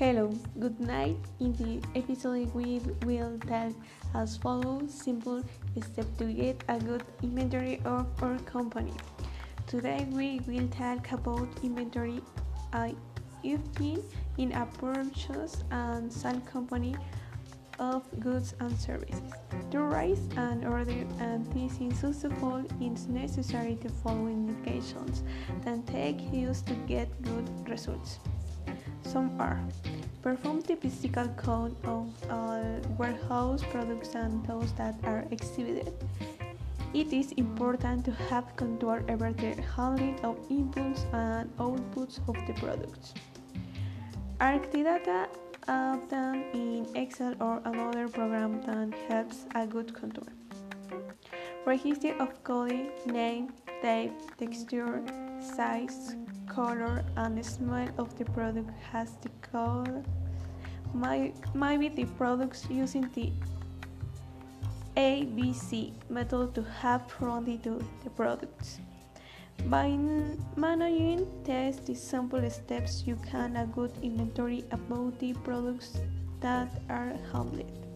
Hello, good night. In the episode, we will tell as follows simple steps to get a good inventory of our company. Today, we will talk about inventory. Uh, I've been in a purchase and sale company of goods and services. To raise an order and this is successful, it's necessary to follow indications that take use to get good results. Some are perform the physical count of all warehouse products and those that are exhibited. It is important to have control over the handling of inputs and outputs of the products. Arc the data of them in Excel or another program that helps a good control. Register of code, name, type, texture, size, color, and smell of the product has the code. Maybe the products using the ABC method to have fronted to the products. By managing test the simple steps, you can a good inventory about the products that are handled.